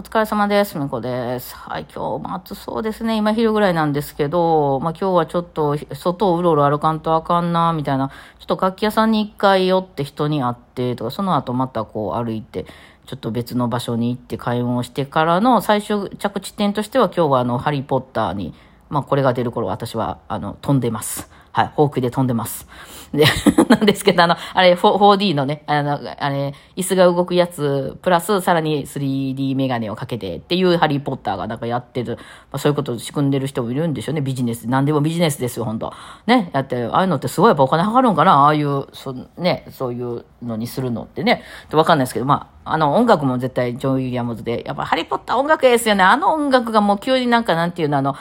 お疲れ様です。みこです。はい、今日も暑そうですね。今昼ぐらいなんですけど、まあ今日はちょっと外をうろうろ歩かんとあかんな、みたいな。ちょっと楽器屋さんに一回寄って人に会って、とか、その後またこう歩いて、ちょっと別の場所に行って買い物してからの最終着地点としては今日はあの、ハリーポッターに、まあこれが出る頃私はあの、飛んでます。はい、フォークで飛んでます。で、なんですけど、あの、あれ、4D のね、あの、あれ、椅子が動くやつ、プラスさらに 3D メガネをかけてっていうハリーポッターがなんかやってる、まあ、そういうことを仕組んでる人もいるんでしょうね、ビジネス。何でもビジネスですよ、本当ね、やって、ああいうのってすごいやっぱお金かかるんかな、ああいう、そね、そういうのにするのってね、わかんないですけど、まあ、あの、音楽も絶対ジョン・ウィリアムズで、やっぱハリーポッター音楽ですよね。あの音楽がもう急になんかなんていうの、あの、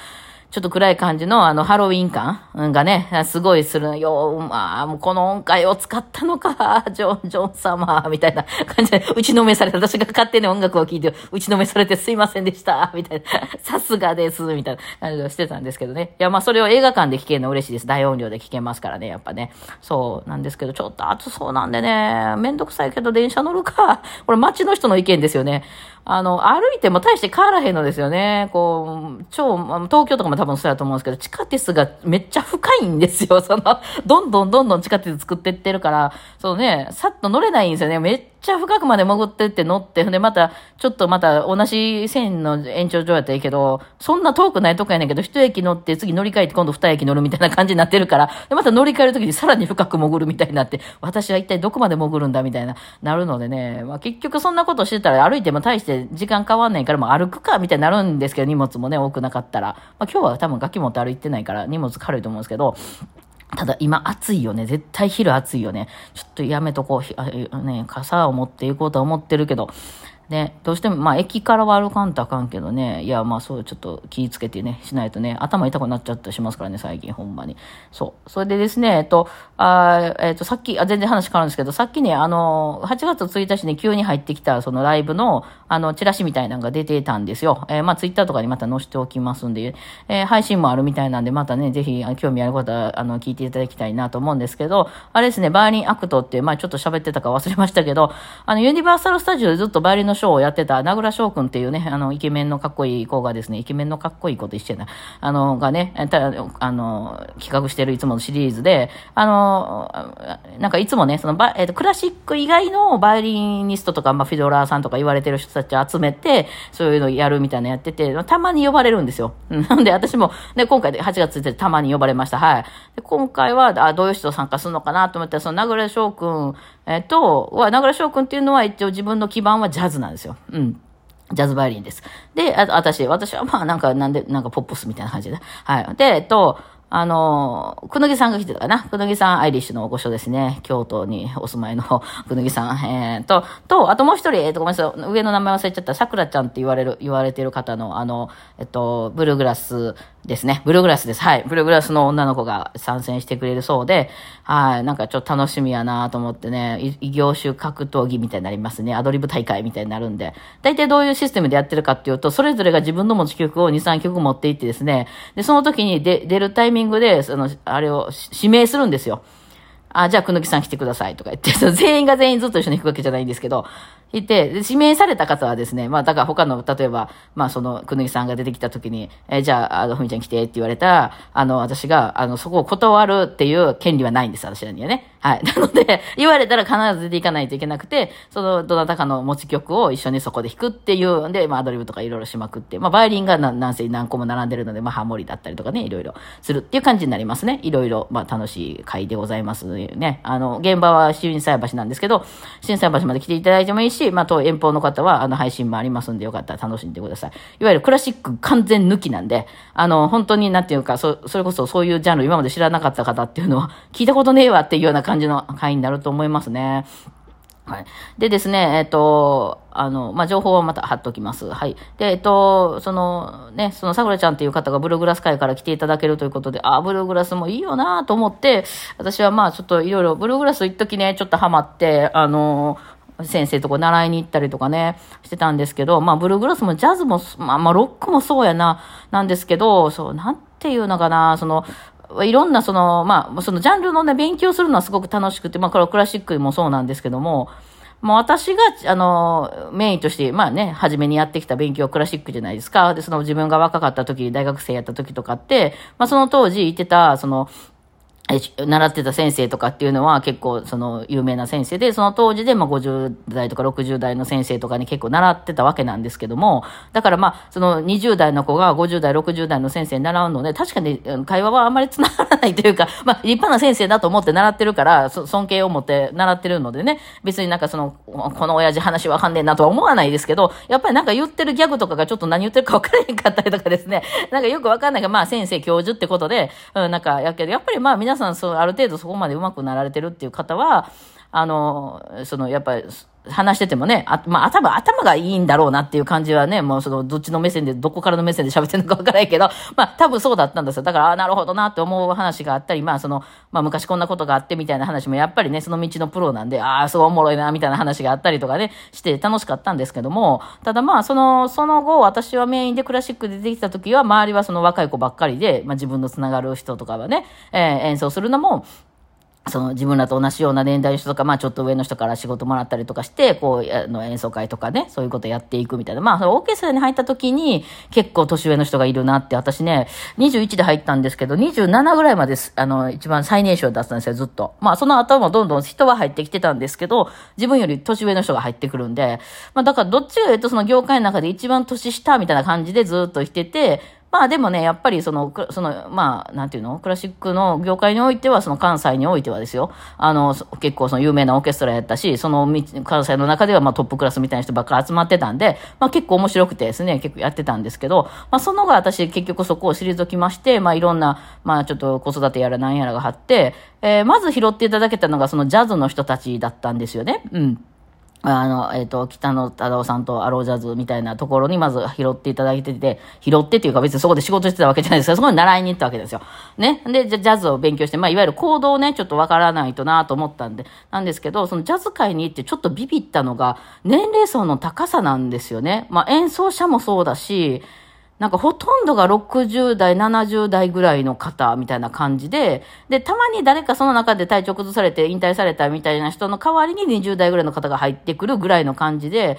ちょっと暗い感じのあのハロウィン感がね、すごいするよ。まあ、もうこの音階を使ったのか、ジョン、ジョン様、みたいな 感じで、打ちのめされた。私が勝手に音楽を聴いて、打ちのめされてすいませんでした、みたいな。さすがです、みたいな感じをしてたんですけどね。いや、まあそれを映画館で聴けるの嬉しいです。大音量で聴けますからね、やっぱね。そうなんですけど、ちょっと暑そうなんでね、めんどくさいけど電車乗るか。これ街の人の意見ですよね。あの、歩いても大して変わらへんのですよね。こう、超、東京とかも多分そうやと思うんですけど、地下鉄がめっちゃ深いんですよ。その、どんどんどんどん地下鉄作ってってるから、そうね、さっと乗れないんですよね。めっちゃ深くまで潜ってって乗って、で、また、ちょっとまた同じ線の延長上やったらいいけど、そんな遠くないとこやねんけど、一駅乗って次乗り換えて今度二駅乗るみたいな感じになってるから、で、また乗り換えるときにさらに深く潜るみたいになって、私は一体どこまで潜るんだみたいな、なるのでね、まあ結局そんなことしてたら歩いても大して時間変わんないからもう歩くかみたいになるんですけど、荷物もね、多くなかったら。まあ今日は多分楽器持って歩いてないから荷物軽いと思うんですけど、ただ今暑いよね。絶対昼暑いよね。ちょっとやめとこう。ね、傘を持っていこうと思ってるけど、ね、どうしても、まあ、駅からは歩かんとあかんけどね、いや、まあ、そう、ちょっと気ぃつけてね、しないとね、頭痛くなっちゃったりしますからね、最近、ほんまに。そう。それでですね、えっと、あえっと、さっき、あ、全然話変わるんですけど、さっきね、あの、8月1日に急に入ってきた、そのライブの、あの、チラシみたいなのが出てたんですよ。えー、まあ、ツイッターとかにまた載せておきますんで、えー、配信もあるみたいなんで、またね、ぜひ、興味ある方は、あの、聞いていただきたいなと思うんですけど、あれですね、バイオリンアクトって、まあ、ちょっと喋ってたか忘れましたけど、あの、ユニバーサルスタジオでずっとバイオリンのショーをやってた、名倉翔くんっていうね、あの、イケメンのかっこいい子がですね、イケメンのかっこいい子と一緒やな、あの、がね、たあの、企画してるいつものシリーズで、あの、なんかいつもね、そのバ、えっ、ー、と、クラシック以外のバイオリニストとか、まあ、フィドラーさんとか言われてる人たちを集めて、そういうのやるみたいなやってて、たまに呼ばれるんですよ。なんで私も、ね、今回で8月1日たまに呼ばれました。はい。で今回は、あ、どういう人参加するのかなと思ったら、その名倉翔くん、えっ、と、は、名倉翔くんっていうのは一応自分の基盤はジャズなんですよ。うん。ジャズバイオリンです。で、あ私、私はまあなんか、なんで、なんかポップスみたいな感じで。はい。で、えっと、あの、くぬぎさんが来てたかな。くぬぎさん、アイリッシュの御所ですね。京都にお住まいのくぬぎさん。えー、と、と、あともう一人、えっ、ー、と、ごめんなさい。上の名前忘れちゃった。さくらちゃんって言われる、言われてる方の、あの、えっと、ブルーグラスですね。ブルーグラスです。はい。ブルーグラスの女の子が参戦してくれるそうで、はい。なんかちょっと楽しみやなと思ってね、異業種格闘技みたいになりますね。アドリブ大会みたいになるんで。大体どういうシステムでやってるかっていうと、それぞれが自分の持ち曲を2、3曲持っていってですね、で、その時に出るタイミングで、その、あれを指名するんですよ。あ、じゃあ、くぬきさん来てくださいとか言って、全員が全員ずっと一緒に弾くわけじゃないんですけど、いて、指名された方はですね、まあ、だから他の、例えば、まあ、その、くぬぎさんが出てきた時に、えー、じゃあ、あの、ふみちゃん来てって言われたら、あの、私が、あの、そこを断るっていう権利はないんです、私らにはね。はい。なので、言われたら必ず出ていかないといけなくて、その、どなたかの持ち曲を一緒にそこで弾くっていうんで、まあ、アドリブとかいろいろしまくって、まあ、バイリンが何せ何個も並んでるので、まあ、ハモリだったりとかね、いろいろするっていう感じになりますね。いろいろ、まあ、楽しい回でございますね。あの、現場は新斎橋なんですけど、新斎橋まで来ていただいてもいいし、まあ、遠遠方の方は、あの、配信もありますんで、よかったら楽しんでください。いわゆるクラシック完全抜きなんで、あの、本当になんていうか、そ、それこそそういうジャンル今まで知らなかった方っていうのは、聞いたことねえわっていうような感じの回になると思いますね。はい。でですね、えっ、ー、と、あの、まあ、情報はまた貼っときます。はい。で、えっ、ー、と、その、ね、そのさくらちゃんっていう方がブルーグラス会から来ていただけるということで、あ、ブルーグラスもいいよなと思って、私はまあ、ちょっといろいろ、ブルーグラス一時ね、ちょっとハマって、あの、先生とこ習いに行ったりとかね、してたんですけど、まあ、ブルーグラスもジャズも、まあ、まあ、ロックもそうやな、なんですけど、そう、なんていうのかな、その、いろんなその、まあ、そのジャンルのね、勉強するのはすごく楽しくて、まあ、これはクラシックもそうなんですけども、もう私が、あの、メインとして、まあね、初めにやってきた勉強クラシックじゃないですか。で、その自分が若かった時、大学生やった時とかって、まあその当時言ってた、その、習ってた先生とかっていうのは結構その有名な先生で、その当時でまあ50代とか60代の先生とかに結構習ってたわけなんですけども、だからまあその20代の子が50代、60代の先生に習うので、確かに会話はあんまり繋がらないというか、まあ立派な先生だと思って習ってるから、尊敬を持って習ってるのでね、別になんかその、この親父話わかんねえなとは思わないですけど、やっぱりなんか言ってるギャグとかがちょっと何言ってるかわからへんかったりとかですね、なんかよくわかんないが、まあ先生教授ってことで、うん、なんかやけど、やっぱりまあ皆さんそう、ある程度そこまで上手くなられてるっていう方は、あの、その、やっぱり、話しててもね、あ、まあ、頭、頭がいいんだろうなっていう感じはね、もうその、どっちの目線で、どこからの目線で喋ってるのかわからないけど、まあ、多分そうだったんですよ。だから、あなるほどなって思う話があったり、まあ、その、まあ、昔こんなことがあってみたいな話も、やっぱりね、その道のプロなんで、ああ、すごいおもろいな、みたいな話があったりとかね、して楽しかったんですけども、ただまあ、その、その後、私はメインでクラシックで出てきた時は、周りはその若い子ばっかりで、まあ、自分のつながる人とかはね、えー、演奏するのも、その自分らと同じような年代の人とか、まあちょっと上の人から仕事もらったりとかして、こう、あの演奏会とかね、そういうことやっていくみたいな。まあ、オーケストラに入った時に結構年上の人がいるなって、私ね、21で入ったんですけど、27ぐらいまで、あの、一番最年少だったんですよ、ずっと。まあその後もどんどん人は入ってきてたんですけど、自分より年上の人が入ってくるんで、まあだからどっちかというとその業界の中で一番年下みたいな感じでずっと来てて、まあでもね、やっぱりその、その、まあ、なんていうの？クラシックの業界においては、その関西においてはですよ。あの、結構その有名なオーケストラやったし、その関西の中ではまあトップクラスみたいな人ばっかり集まってたんで、まあ結構面白くてですね、結構やってたんですけど、まあその後私結局そこを退きまして、まあいろんな、まあちょっと子育てやらなんやらがあって、えー、まず拾っていただけたのがそのジャズの人たちだったんですよね。うん。あの、えっ、ー、と、北野忠夫さんとアロージャズみたいなところにまず拾っていただいてて、拾ってっていうか別にそこで仕事してたわけじゃないですけど、そこに習いに行ったわけですよ。ね。で、ジャズを勉強して、まあ、いわゆる行動をね、ちょっとわからないとなと思ったんで、なんですけど、そのジャズ界に行ってちょっとビビったのが、年齢層の高さなんですよね。まあ、演奏者もそうだし、なんかほとんどが60代、70代ぐらいの方みたいな感じで、で、たまに誰かその中で体調崩されて引退されたみたいな人の代わりに20代ぐらいの方が入ってくるぐらいの感じで、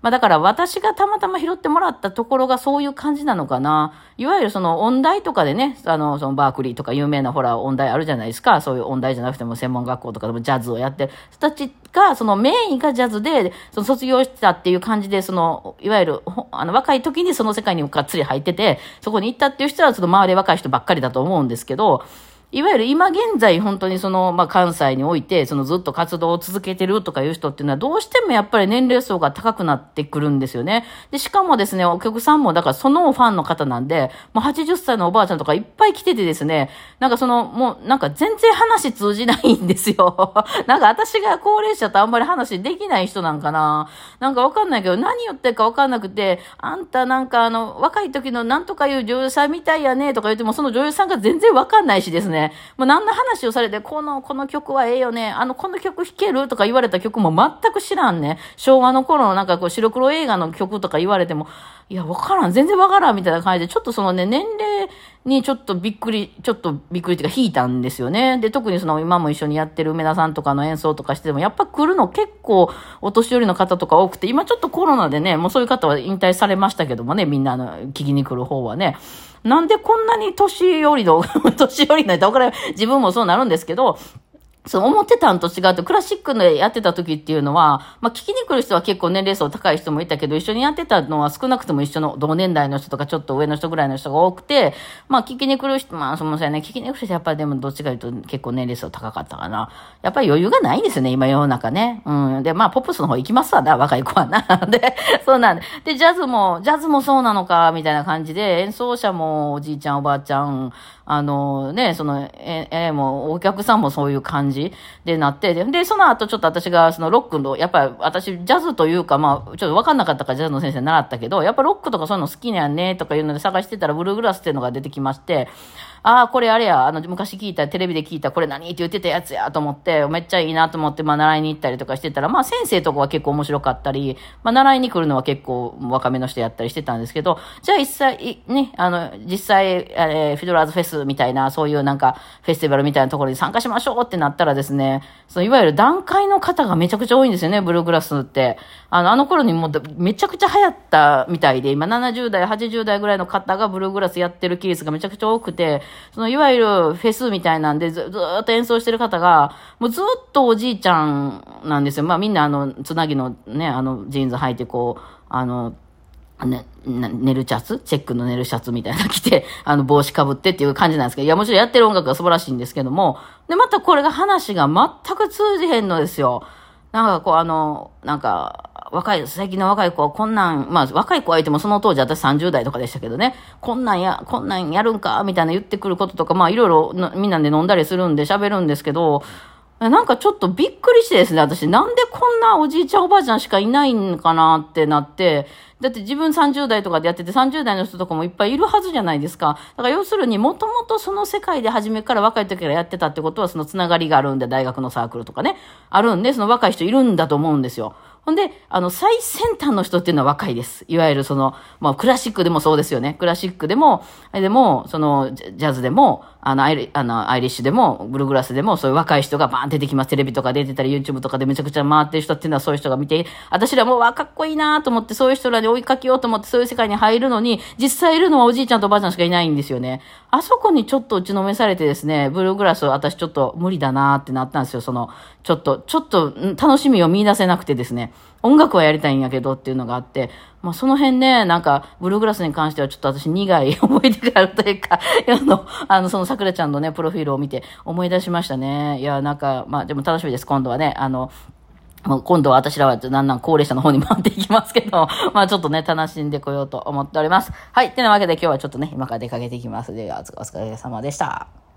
まあだから私がたまたま拾ってもらったところがそういう感じなのかな。いわゆるその音大とかでね、あの、そのバークリーとか有名なほら音大あるじゃないですか。そういう音大じゃなくても専門学校とかでもジャズをやってる人たちが、そのメインがジャズで、その卒業したっていう感じで、その、いわゆる、あの若い時にその世界にもがっつり入ってて、そこに行ったっていう人はその周り若い人ばっかりだと思うんですけど、いわゆる今現在本当にその、まあ、関西において、そのずっと活動を続けてるとかいう人っていうのは、どうしてもやっぱり年齢層が高くなってくるんですよね。で、しかもですね、お客さんも、だからそのファンの方なんで、もう80歳のおばあちゃんとかいっぱい来ててですね、なんかその、もうなんか全然話通じないんですよ。なんか私が高齢者とあんまり話できない人なんかな。なんかわかんないけど、何言ってるかわかんなくて、あんたなんかあの、若い時のなんとかいう女優さんみたいやね、とか言っても、その女優さんが全然わかんないしですね。ね。もう何の話をされて、この、この曲はええよね。あの、この曲弾けるとか言われた曲も全く知らんね。昭和の頃のなんかこう白黒映画の曲とか言われても、いや、わからん。全然わからんみたいな感じで、ちょっとそのね、年齢にちょっとびっくり、ちょっとびっくりっていうか引いたんですよね。で、特にその今も一緒にやってる梅田さんとかの演奏とかしてても、やっぱ来るの結構お年寄りの方とか多くて、今ちょっとコロナでね、もうそういう方は引退されましたけどもね、みんなあの聞きに来る方はね。なんでこんなに年寄りの、年寄りの、だから自分もそうなるんですけど、そう、思ってたんと違って、クラシックでやってた時っていうのは、まあ、聞きに来る人は結構年齢層高い人もいたけど、一緒にやってたのは少なくとも一緒の同年代の人とかちょっと上の人ぐらいの人が多くて、まあ、聞きに来る人、まあ、そのせね、聞きに来る人やっぱりでもどっちかというと結構年齢層高かったかな。やっぱり余裕がないんですよね、今世の中ね。うん。で、まあ、ポップスの方行きますわな、若い子はな。で、そうなんで。で、ジャズも、ジャズもそうなのか、みたいな感じで、演奏者もおじいちゃん、おばあちゃん、あのね、その、え、え、もうお客さんもそういう感じでなって、で、その後ちょっと私がそのロックの、やっぱり私ジャズというか、まあ、ちょっとわかんなかったからジャズの先生習ったけど、やっぱロックとかそういうの好きなんね、とかいうので探してたらブルーグラスっていうのが出てきまして、ああ、これあれや、あの、昔聞いた、テレビで聞いた、これ何って言ってたやつやと思って、めっちゃいいなと思って、まあ、習いに行ったりとかしてたら、まあ、先生とかは結構面白かったり、まあ、習いに来るのは結構若めの人やったりしてたんですけど、じゃあ、一切、ね、あの、実際、えー、フィドラーズフェスみたいな、そういうなんか、フェスティバルみたいなところに参加しましょうってなったらですね、その、いわゆる段階の方がめちゃくちゃ多いんですよね、ブルーグラスって。あの、あの頃にもうめちゃくちゃ流行ったみたいで、今70代、80代ぐらいの方がブルーグラスやってるケースがめちゃくちゃ多くて、そのいわゆるフェスみたいなんでずずっと演奏してる方が、もうずっとおじいちゃんなんですよ。まあみんなあの、つなぎのね、あの、ジーンズ履いてこう、あの、ね、寝るシャツ？チェックの寝るシャツみたいなの着て、あの、帽子かぶってっていう感じなんですけど、いや、もちろんやってる音楽が素晴らしいんですけども、で、またこれが話が全く通じへんのですよ。なんかこう、あの、なんか、若い、最近の若い子はこんなん、まあ若い子相手もその当時私30代とかでしたけどね、こんなんや、こんなんやるんかみたいな言ってくることとか、まあいろいろみんなで飲んだりするんで喋るんですけど、なんかちょっとびっくりしてですね、私なんでこんなおじいちゃんおばあちゃんしかいないんかなってなって、だって自分30代とかでやってて30代の人とかもいっぱいいるはずじゃないですか。だから要するにもともとその世界で初めから若い時からやってたってことはそのつながりがあるんで、大学のサークルとかね、あるんで、その若い人いるんだと思うんですよ。ほんで、あの、最先端の人っていうのは若いです。いわゆるその、まあ、クラシックでもそうですよね。クラシックでも、でも、その、ジャズでも、あの、アイリあのアイリッシュでも、ブルーグラスでも、そういう若い人がバーン出てきます。テレビとか出てたり、YouTube とかでめちゃくちゃ回ってる人っていうのはそういう人が見て、私らもう、わ、かっこいいなと思って、そういう人らに追いかけようと思って、そういう世界に入るのに、実際いるのはおじいちゃんとおばあちゃんしかいないんですよね。あそこにちょっと打ちのめされてですね、ブルーグラス私ちょっと無理だなってなったんですよ。その、ちょっと、ちょっと楽しみを見出せなくてですね。音楽はやりたいんやけどっていうのがあって、まあその辺ね、なんか、ブルーグラスに関してはちょっと私苦い 思い出があるというか、あの、あの、その桜ちゃんのね、プロフィールを見て思い出しましたね。いや、なんか、まあでも楽しみです、今度はね。あの、今度は私らはだんだん高齢者の方に回っていきますけど、まあちょっとね、楽しんでこようと思っております。はい。てなわけで今日はちょっとね、今から出かけていきます。では、お疲れ様でした。